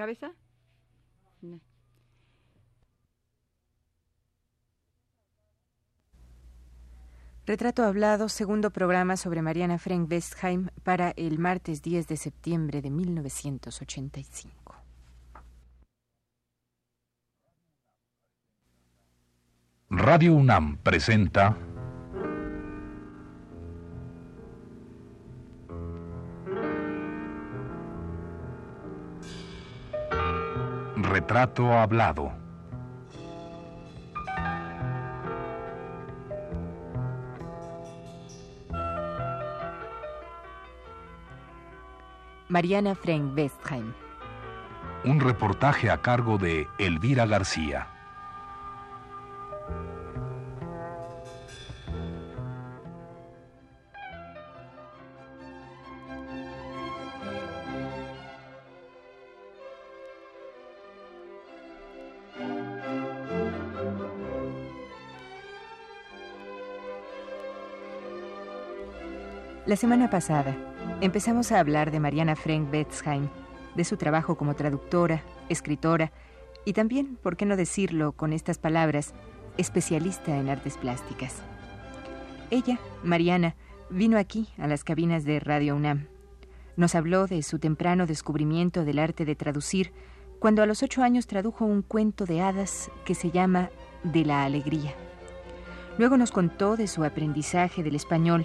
cabeza? Retrato Hablado, segundo programa sobre Mariana Frank Westheim para el martes 10 de septiembre de 1985. Radio UNAM presenta Retrato Hablado. Mariana Frank Westheim. Un reportaje a cargo de Elvira García. La semana pasada empezamos a hablar de Mariana Frank Betzheim, de su trabajo como traductora, escritora y también, por qué no decirlo con estas palabras, especialista en artes plásticas. Ella, Mariana, vino aquí a las cabinas de Radio UNAM. Nos habló de su temprano descubrimiento del arte de traducir cuando a los ocho años tradujo un cuento de hadas que se llama De la Alegría. Luego nos contó de su aprendizaje del español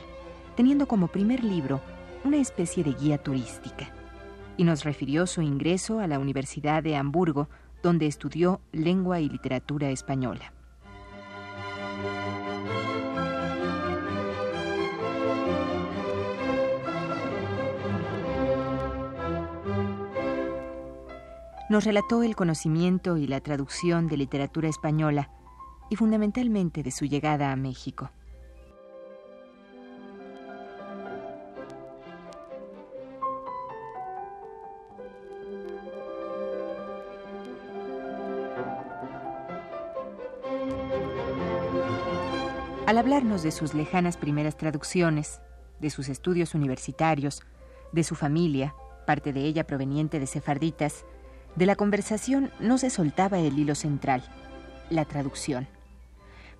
teniendo como primer libro una especie de guía turística, y nos refirió su ingreso a la Universidad de Hamburgo, donde estudió lengua y literatura española. Nos relató el conocimiento y la traducción de literatura española y fundamentalmente de su llegada a México. Al hablarnos de sus lejanas primeras traducciones, de sus estudios universitarios, de su familia, parte de ella proveniente de sefarditas, de la conversación no se soltaba el hilo central, la traducción.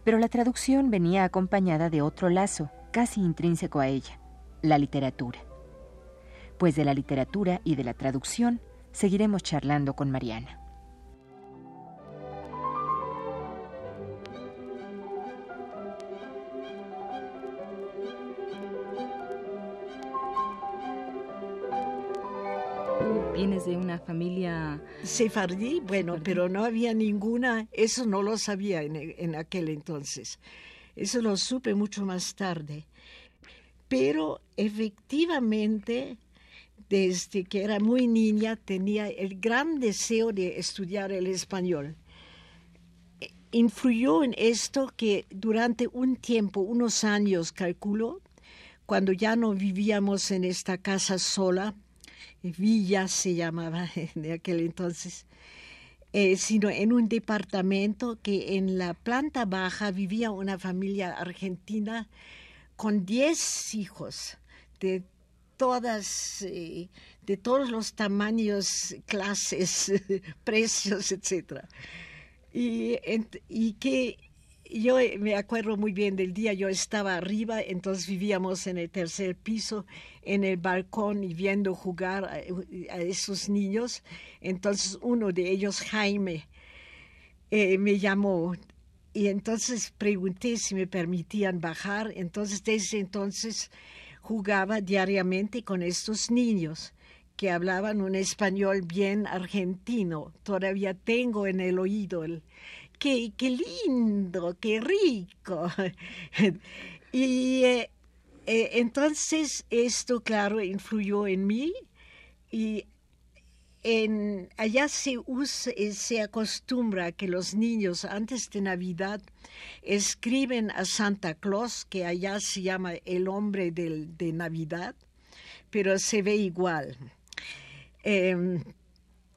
Pero la traducción venía acompañada de otro lazo, casi intrínseco a ella, la literatura. Pues de la literatura y de la traducción seguiremos charlando con Mariana. Sefardí, bueno, pero no había ninguna, eso no lo sabía en, en aquel entonces. Eso lo supe mucho más tarde. Pero efectivamente, desde que era muy niña, tenía el gran deseo de estudiar el español. Influyó en esto que durante un tiempo, unos años, calculo, cuando ya no vivíamos en esta casa sola, villa se llamaba de aquel entonces, eh, sino en un departamento que en la planta baja vivía una familia argentina con 10 hijos de todas, eh, de todos los tamaños, clases, precios, etc. Y que yo eh, me acuerdo muy bien del día, yo estaba arriba, entonces vivíamos en el tercer piso, en el balcón y viendo jugar a, esos niños. Entonces uno de ellos, Jaime, eh, me llamó y entonces pregunté si me permitían bajar. Entonces desde entonces jugaba diariamente con estos niños que hablaban un español bien argentino. Todavía tengo en el oído el, qué, lindo, qué rico. y eh, eh, entonces esto, claro, influyó en mí y en, allá se, usa, eh, se acostumbra que los niños antes de Navidad escriben a Santa Claus, que allá se llama el hombre del, de Navidad, pero se ve igual. Em,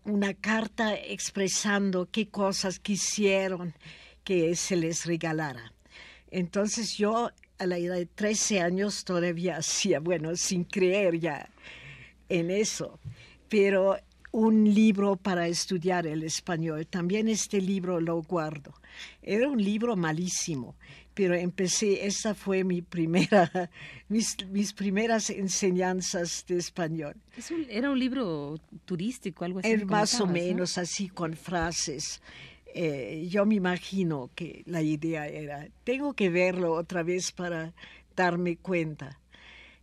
una carta expresando qué cosas quisieron que se les regalara. Entonces yo a la edad de 13 años todavía hacía, bueno, sin creer ya en eso, pero un libro para estudiar el español. También este libro lo guardo. Era un libro malísimo, pero empecé, esa fue mi primera, mis, mis primeras enseñanzas de español. ¿Era un libro turístico, algo así? más o menos así, con frases. Eh, yo me imagino que la idea era, tengo que verlo otra vez para darme cuenta.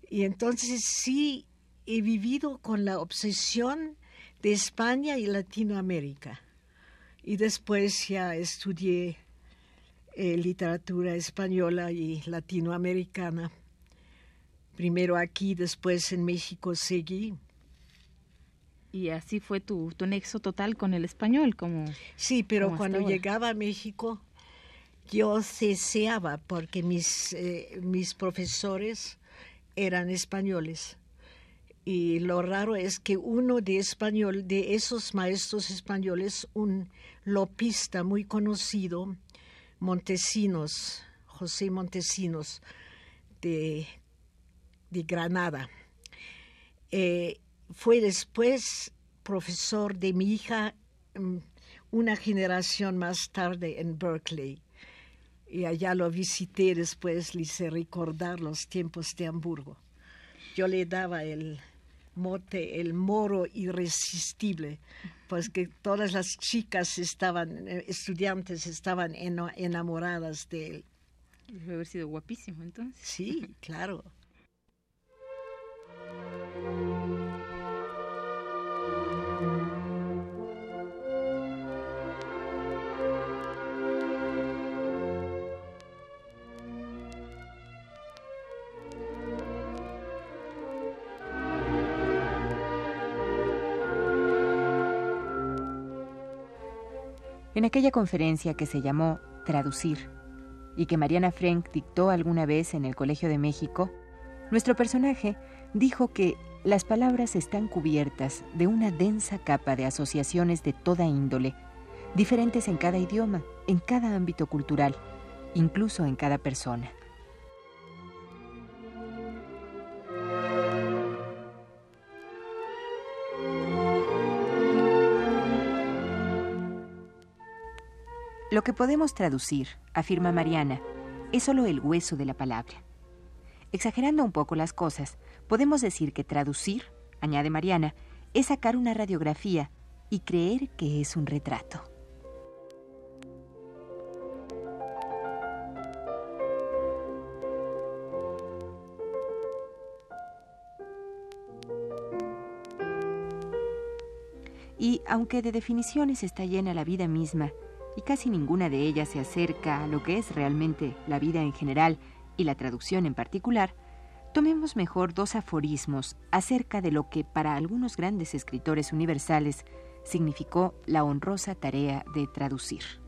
Y entonces sí he vivido con la obsesión de España y Latinoamérica. Y después ya estudié eh, literatura española y latinoamericana. Primero aquí, después en México seguí. Y así fue tu, tu nexo total con el español, como... Sí, pero cuando llegaba a México yo ceseaba porque mis, eh, mis profesores eran españoles y lo raro es que uno de español, de esos maestros españoles, un lopista muy conocido, Montesinos, José Montesinos, de, de Granada, eh, fue después profesor de mi hija mm, una generación más tarde en Berkeley. Y allá lo visité después, le hice recordar los tiempos de Hamburgo. Yo le daba el, mote el moro irresistible, pues que todas las chicas estaban, eh, estudiantes estaban enamoradas de él. Debe haber sido guapísimo entonces. Sí, claro. En aquella conferencia que se llamó Traducir y que Mariana Frank dictó alguna vez en el Colegio de México, nuestro personaje dijo que las palabras están cubiertas de una densa capa de asociaciones de toda índole, diferentes en cada idioma, en cada ámbito cultural, incluso en cada persona. Lo que podemos traducir, afirma Mariana, es solo el hueso de la palabra. Exagerando un poco las cosas, podemos decir que traducir, añade Mariana, es sacar una radiografía y creer que es un retrato. Y aunque de definiciones está llena la vida misma, y casi ninguna de ellas se acerca a lo que es realmente la vida en general y la traducción en particular, tomemos mejor dos aforismos acerca de lo que para algunos grandes escritores universales significó la honrosa tarea de traducir.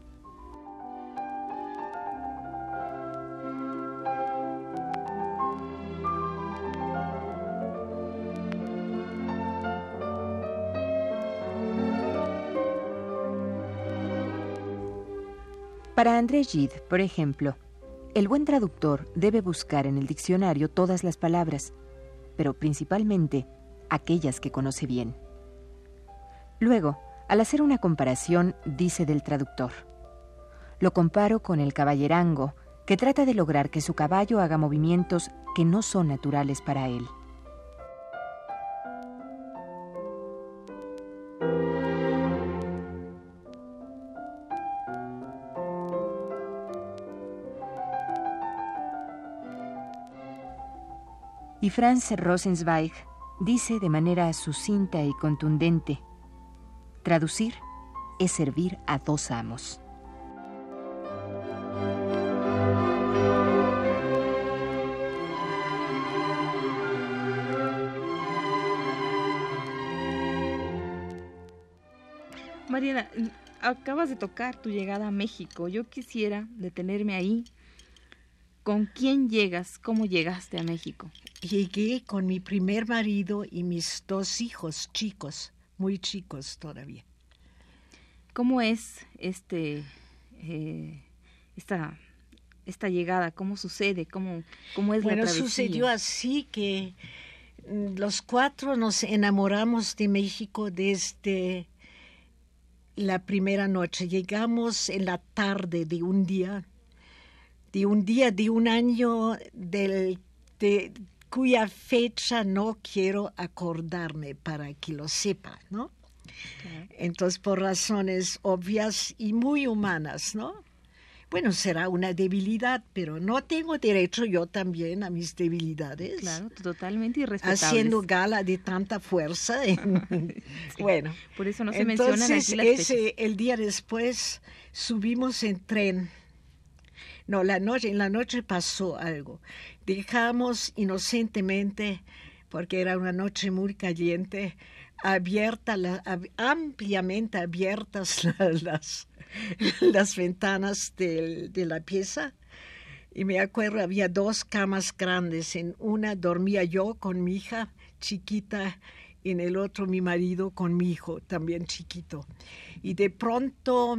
André Gide, por ejemplo, el buen traductor debe buscar en el diccionario todas las palabras, pero principalmente aquellas que conoce bien. Luego, al hacer una comparación, dice del traductor, lo comparo con el caballerango, que trata de lograr que su caballo haga movimientos que no son naturales para él. Y Franz Rosenzweig dice de manera sucinta y contundente, traducir es servir a dos amos. Mariana, acabas de tocar tu llegada a México. Yo quisiera detenerme ahí ¿Con quién llegas? ¿Cómo llegaste a México? Llegué con mi primer marido y mis dos hijos chicos, muy chicos todavía. ¿Cómo es este, eh, esta, esta llegada? ¿Cómo sucede? ¿Cómo, cómo es bueno, la sucedió así que los cuatro nos enamoramos de México desde la primera noche. Llegamos en la tarde de un día, de un día de un año del, de, cuya fecha no quiero acordarme para que lo sepa, ¿no? Entonces, por razones obvias y muy humanas, ¿no? Bueno, será una debilidad, pero no tengo derecho yo también a mis debilidades. Claro, totalmente irrespetables. Haciendo gala de tanta fuerza. Bueno. Por eso no se entonces, mencionan aquí ese, el día después subimos en tren. No, la noche, en la noche pasó algo. Dejamos inocentemente, porque era una noche muy caliente, abierta ampliamente abiertas las, las ventanas de, de la pieza. Y me acuerdo, había dos camas grandes. En una dormía yo con mi hija chiquita en el otro mi marido con mi hijo también chiquito. Y de pronto,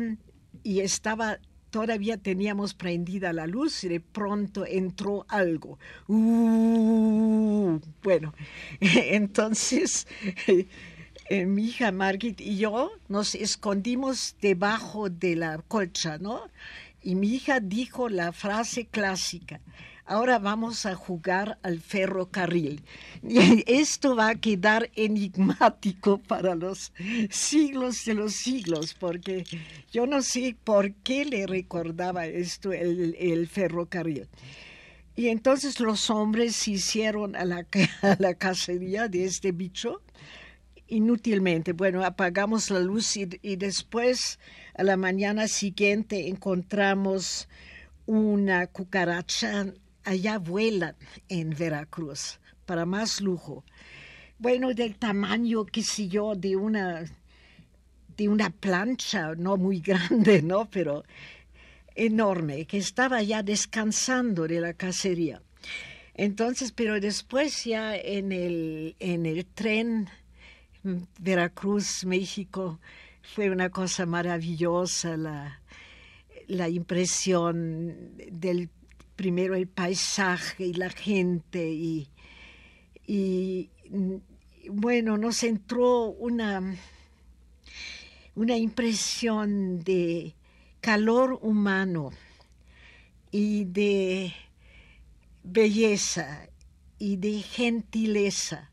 y estaba, todavía teníamos prendida la luz y de pronto entró algo. Uh, bueno, entonces eh, mi hija Margit y yo nos escondimos debajo de la colcha, ¿no? Y mi hija dijo la frase clásica, ahora vamos a jugar al ferrocarril. Y esto va a quedar enigmático para los siglos de los siglos, porque yo no sé por qué le recordaba esto el, ferrocarril. Y entonces los hombres se hicieron a la, a la cacería de este bicho inútilmente. Bueno, apagamos la luz y, después a la mañana siguiente encontramos una cucaracha allá vuela en Veracruz para más lujo. Bueno, del tamaño, qué sé yo, de una de una plancha, no muy grande, ¿no? Pero enorme, que estaba ya descansando de la cacería. Entonces, pero después ya en el, en el tren Veracruz, México, fue una cosa maravillosa la, la impresión del primero el paisaje y la gente y, y bueno, nos entró una, una impresión de calor humano y de belleza y de gentileza.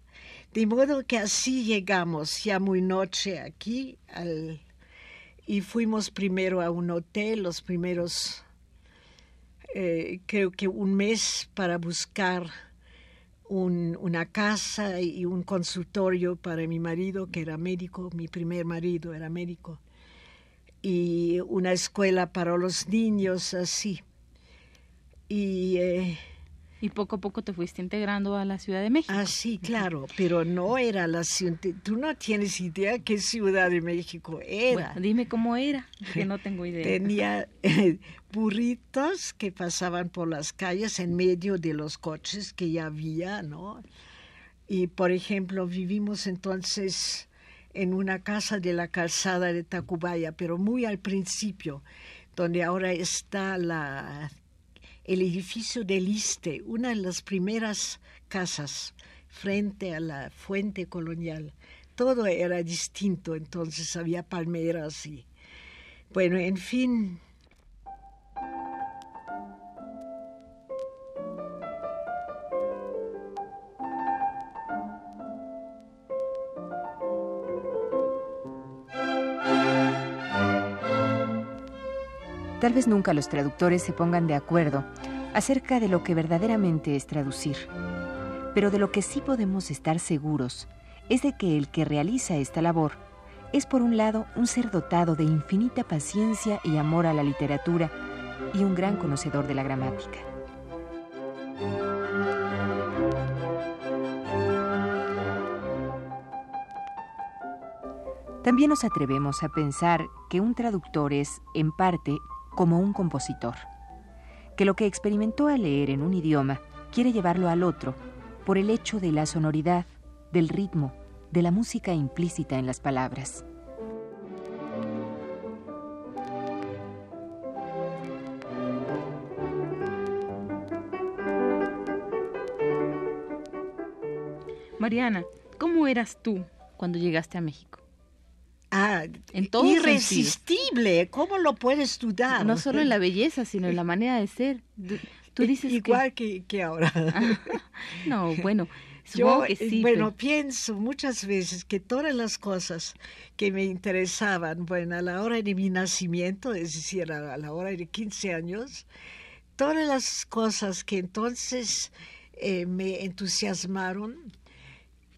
De modo que así llegamos ya muy noche aquí y fuimos primero a un hotel, los primeros, eh, creo que un mes para buscar una casa y un consultorio para mi marido, que era médico, mi primer marido era médico, y una escuela para los niños, así. Y eh, y poco a poco te fuiste integrando a la Ciudad de México. Ah, sí, claro, pero no era la ciudad. Tú no tienes idea qué Ciudad de México era. dime cómo era, que no tengo idea. Tenía eh, burritos que pasaban por las calles en medio de los coches que ya había, ¿no? Y, por ejemplo, vivimos entonces en una casa de la calzada de Tacubaya, pero muy al principio, donde ahora está la el edificio del Iste, una de las primeras casas frente a la fuente colonial. Todo era distinto, entonces había palmeras y... Bueno, en fin, Tal vez nunca los traductores se pongan de acuerdo acerca de lo que verdaderamente es traducir. Pero de lo que sí podemos estar seguros es de que el que realiza esta labor es por un lado un ser dotado de infinita paciencia y amor a la literatura y un gran conocedor de la gramática. También nos atrevemos a pensar que un traductor es, en parte, como un compositor, que lo que experimentó al leer en un idioma quiere llevarlo al otro por el hecho de la sonoridad, del ritmo, de la música implícita en las palabras. Mariana, ¿cómo eras tú cuando llegaste a México? Ah, En todo irresistible. ¿Cómo lo puedes dudar? No solo en la belleza, sino en la manera de ser. Tú dices que- Igual que, que ahora. No, bueno, Yo, que eh, sí. bueno, pero- pienso muchas veces que todas las cosas que me interesaban, bueno, a la hora de mi nacimiento, es decir, a a la hora de 15 años, todas las cosas que entonces eh, me entusiasmaron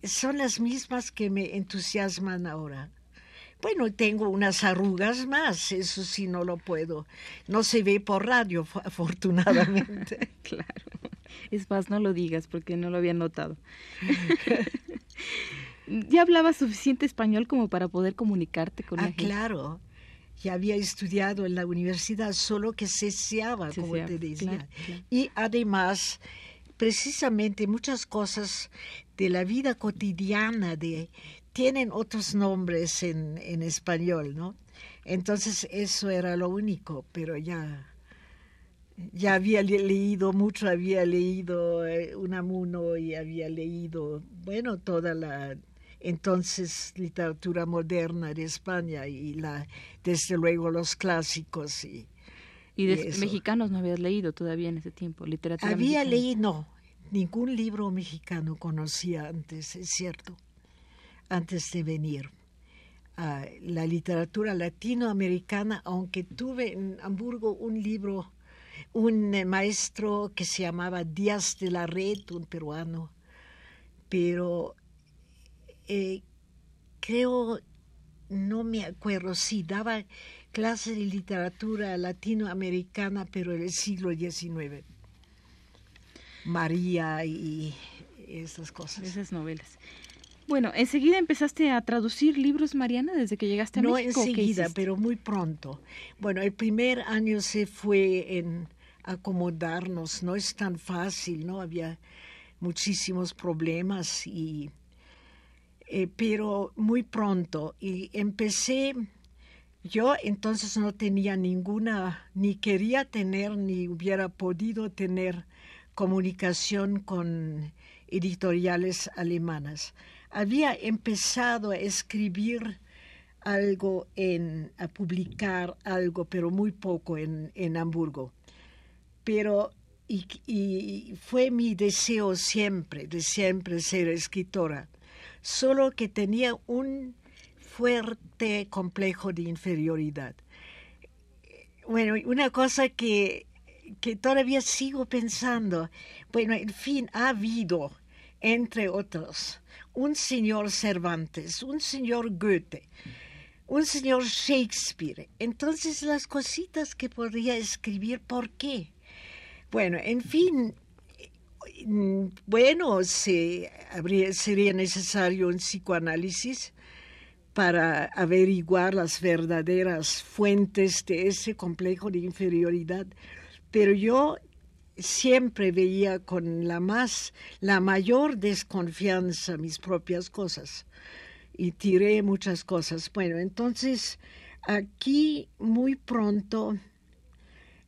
son las mismas que me entusiasman ahora. Bueno, tengo unas arrugas más, eso sí no lo puedo. No se ve por radio, fo- afortunadamente. Claro. Es más, no lo digas porque no lo había notado. ¿Ya hablabas suficiente español como para poder comunicarte con la Ah, gente? claro. Ya había estudiado en la universidad, solo que ceseaba, como te decía. claro, claro. Y además, precisamente muchas cosas de la vida cotidiana de, tienen otros nombres en, en español, ¿no? Entonces eso era lo único, pero ya, ya había le- leído mucho, había leído eh, Unamuno y había leído, bueno, toda la entonces literatura moderna de España y la, desde luego los clásicos y Y de y eso. mexicanos no habías leído todavía en ese tiempo, literatura había mexicana. leído, no, ningún libro mexicano conocía antes, es cierto, antes de venir. a la literatura latinoamericana, aunque tuve en Hamburgo un libro, un eh, maestro que se llamaba Díaz de la Red, un peruano, pero eh, creo, no me acuerdo, sí, daba clase de literatura latinoamericana, pero en el siglo XIX. María y esas cosas. Esas novelas. Bueno, enseguida empezaste a traducir libros, Mariana, desde que llegaste a No México. ¿o qué enseguida, pero muy pronto. Bueno, el primer año se fue en acomodarnos. No es tan fácil, ¿no? Había muchísimos problemas y eh, pero muy pronto y empecé yo entonces no tenía ninguna ni quería tener ni hubiera podido tener comunicación con editoriales alemanas había empezado a escribir algo en a publicar algo pero muy poco en, en Hamburgo pero y, y fue mi deseo siempre de siempre ser escritora solo que tenía un fuerte complejo de inferioridad. Bueno, una cosa que, que todavía sigo pensando, bueno, en fin, ha habido, entre otros, un señor Cervantes, un señor Goethe, un señor Shakespeare. Entonces las cositas que podría escribir, ¿por qué? Bueno, en fin, bueno, se, habría, sería necesario un psicoanálisis para averiguar las verdaderas fuentes de ese complejo de inferioridad, pero yo siempre veía con la más, la mayor desconfianza mis propias cosas y tiré muchas cosas. Bueno, entonces aquí muy pronto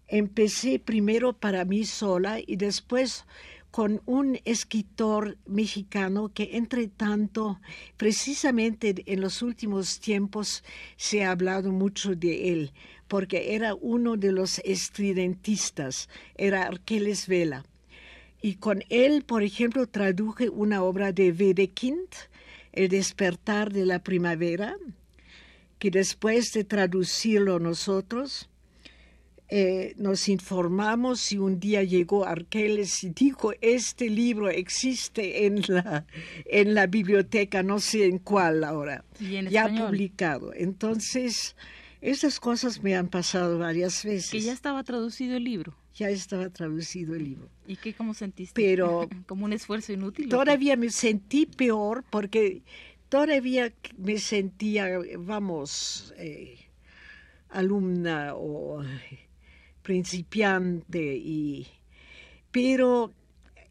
empecé primero para mí sola y después con un escritor mexicano que entre tanto, precisamente en los últimos tiempos se ha hablado mucho de él, porque era uno de los estridentistas, era Arqueles Vela. Y con él, por ejemplo, traduje una obra de Wedekind, El despertar de la primavera, que después de traducirlo nosotros, eh, nos informamos y un día llegó Arqueles y dijo, este libro existe en la, en la biblioteca, no sé en cuál ahora, Y en ya español. publicado. Entonces, esas cosas me han pasado varias veces. Que ya estaba traducido el libro. Ya estaba traducido el libro. ¿Y qué cómo sentiste? Pero como un esfuerzo inútil. Todavía me sentí peor porque todavía me sentía, vamos, eh, alumna o principiante y pero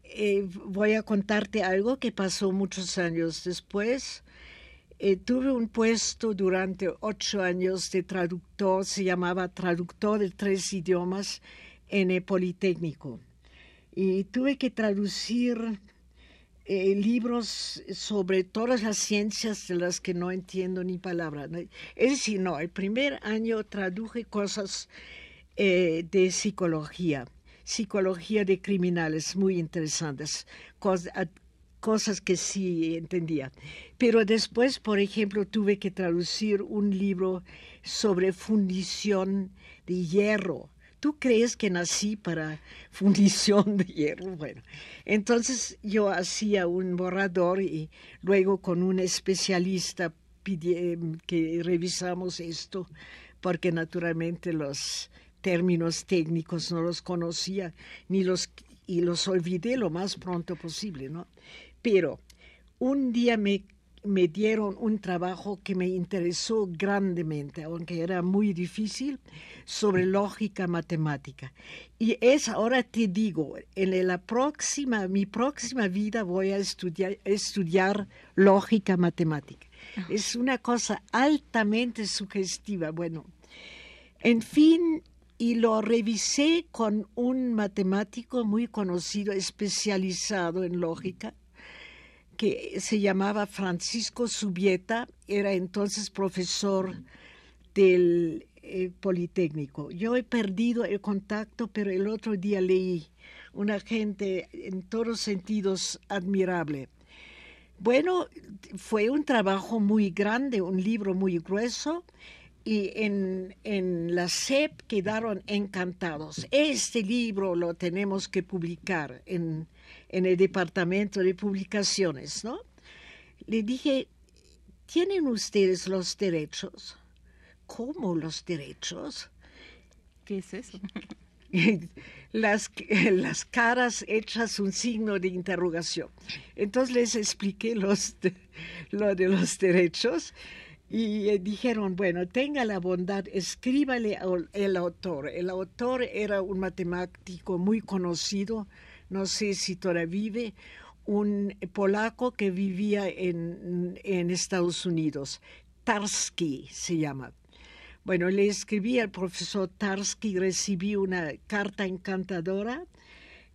eh, voy a contarte algo que pasó muchos años después. Eh, tuve un puesto durante ocho años de traductor, se llamaba traductor de tres idiomas en el Politécnico. Y tuve que traducir eh, libros sobre todas las ciencias de las que no entiendo ni palabra. Es decir, no, el primer año traduje cosas eh, de psicología, psicología de criminales muy interesantes, cosas que sí entendía. Pero después, por ejemplo, tuve que traducir un libro sobre fundición de hierro ¿Tú crees que nací para fundición de hierro? Bueno, entonces yo hacía un borrador y luego con un especialista que revisamos esto, porque naturalmente los términos técnicos no los conocía ni los y los olvidé lo más pronto posible, ¿no? Pero un día me me dieron un trabajo que me interesó grandemente, aunque era muy difícil, sobre lógica matemática. Y es, ahora te digo, en la próxima, mi próxima vida voy a estudiar, estudiar lógica matemática. Es una cosa altamente sugestiva. Bueno, en fin, y lo revisé con un matemático muy conocido, especializado en lógica, que se llamaba Francisco Subieta, era entonces profesor del eh, Politécnico. Yo he perdido el contacto, pero el otro día leí una gente en todos sentidos admirable. Bueno, fue un trabajo muy grande, un libro muy grueso, y en, en, la SEP quedaron encantados. Este libro lo tenemos que publicar en, en el departamento de publicaciones, ¿no? Le dije, ¿tienen ustedes los derechos? ¿Cómo los derechos? ¿Qué es eso? las, las caras hechas un signo de interrogación. Entonces les expliqué los lo de los derechos y eh, dijeron, bueno, tenga la bondad, escríbale al autor. El autor era un matemático muy conocido, no sé si todavía vive, un polaco que vivía en, Estados Unidos. Tarski se llama. Bueno, le escribí al profesor Tarski, recibí una carta encantadora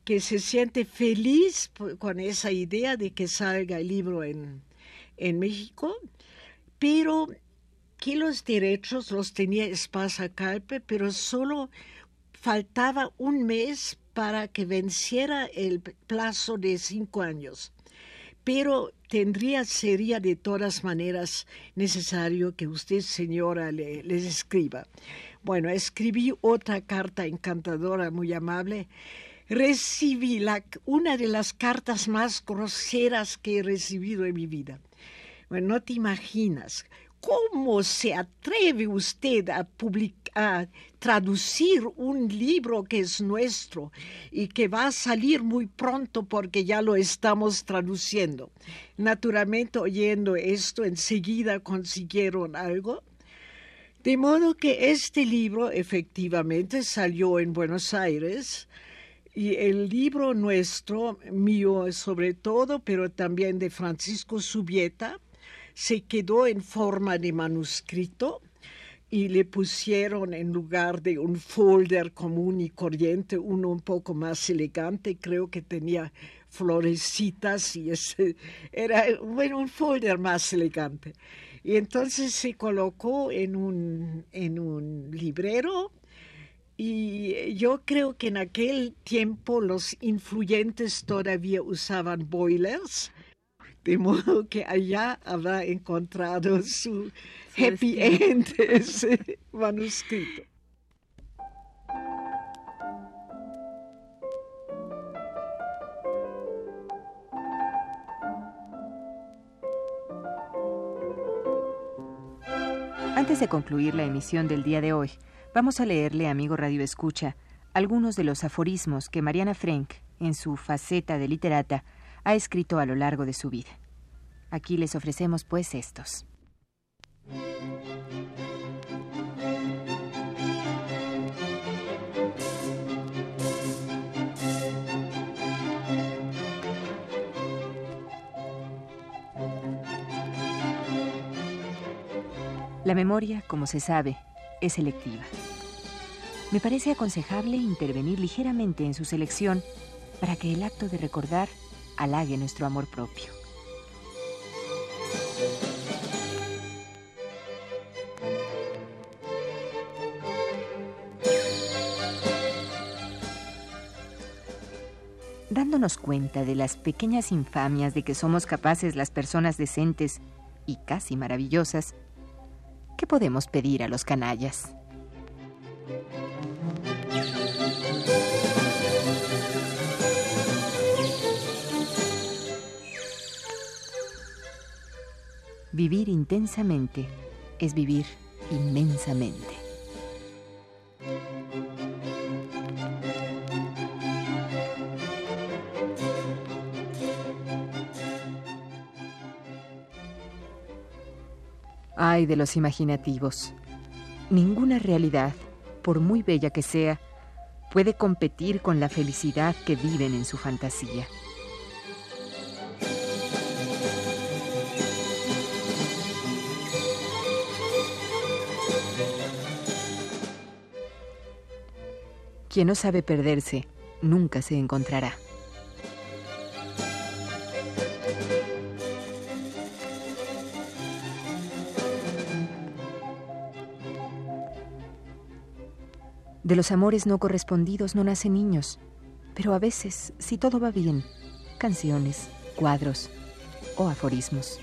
que se siente feliz con esa idea de que salga el libro en, en México, pero que los derechos los tenía Espasa Calpe, pero solo faltaba un mes para que venciera el plazo de cinco años. Pero tendría, sería de todas maneras necesario que usted, señora, le, les escriba. Bueno, escribí otra carta encantadora, muy amable. Recibí una de las cartas más groseras que he recibido en mi vida. Bueno, no te imaginas ¿Cómo se atreve usted a, a traducir un libro que es nuestro y que va a salir muy pronto porque ya lo estamos traduciendo? Naturalmente, oyendo esto, enseguida consiguieron algo. De modo que este libro efectivamente salió en Buenos Aires y el libro nuestro, mío sobre todo, pero también de Francisco Subieta, se quedó en forma de manuscrito y le pusieron en lugar de un folder común y corriente, uno un poco más elegante, creo que tenía florecitas y ese era bueno, un folder más elegante. Y entonces se colocó en un, en un librero y yo creo que en aquel tiempo los influyentes todavía usaban boilers de modo que allá habrá encontrado su happy end ese manuscrito. Antes de concluir la emisión del día de hoy, vamos a leerle, amigo Radio Escucha, algunos de los aforismos que Mariana Frank, en su faceta de literata, ha escrito a lo largo de su vida. Aquí les ofrecemos pues estos. La memoria, como se sabe, es selectiva. Me parece aconsejable intervenir ligeramente en su selección para que el acto de recordar halague nuestro amor propio. Dándonos cuenta de las pequeñas infamias de que somos capaces las personas decentes y casi maravillosas, ¿qué podemos pedir a los canallas? Vivir intensamente es vivir inmensamente. Ay de los imaginativos. Ninguna realidad, por muy bella que sea, puede competir con la felicidad que viven en su fantasía. Quien no sabe perderse, nunca se encontrará. De los amores no correspondidos no nacen niños, pero a veces, si todo va bien, canciones, cuadros o aforismos.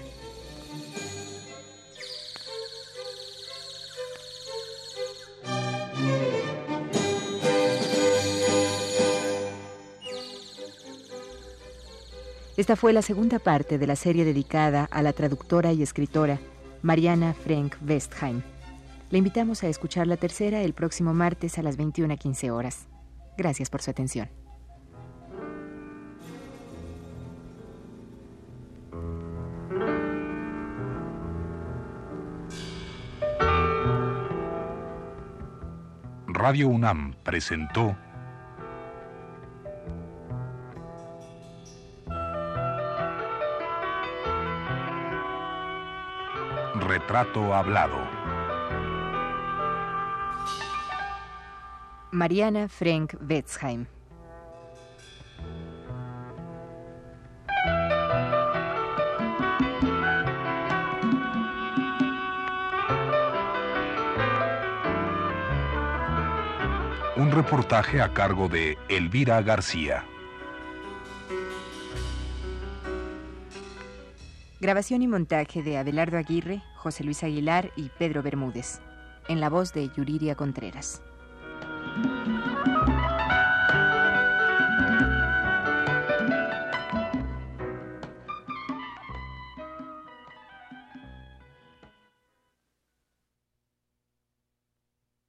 Esta fue la segunda parte de la serie dedicada a la traductora y escritora Mariana Frank Westheim. Le invitamos a escuchar la tercera el próximo martes a las 21.15 horas. Gracias por su atención. Radio UNAM presentó Retrato Hablado. Mariana Frank Wetzheim. Un reportaje a cargo de Elvira García. Grabación y montaje de Abelardo Aguirre, José Luis Aguilar y Pedro Bermúdez. En la voz de Yuriria Contreras.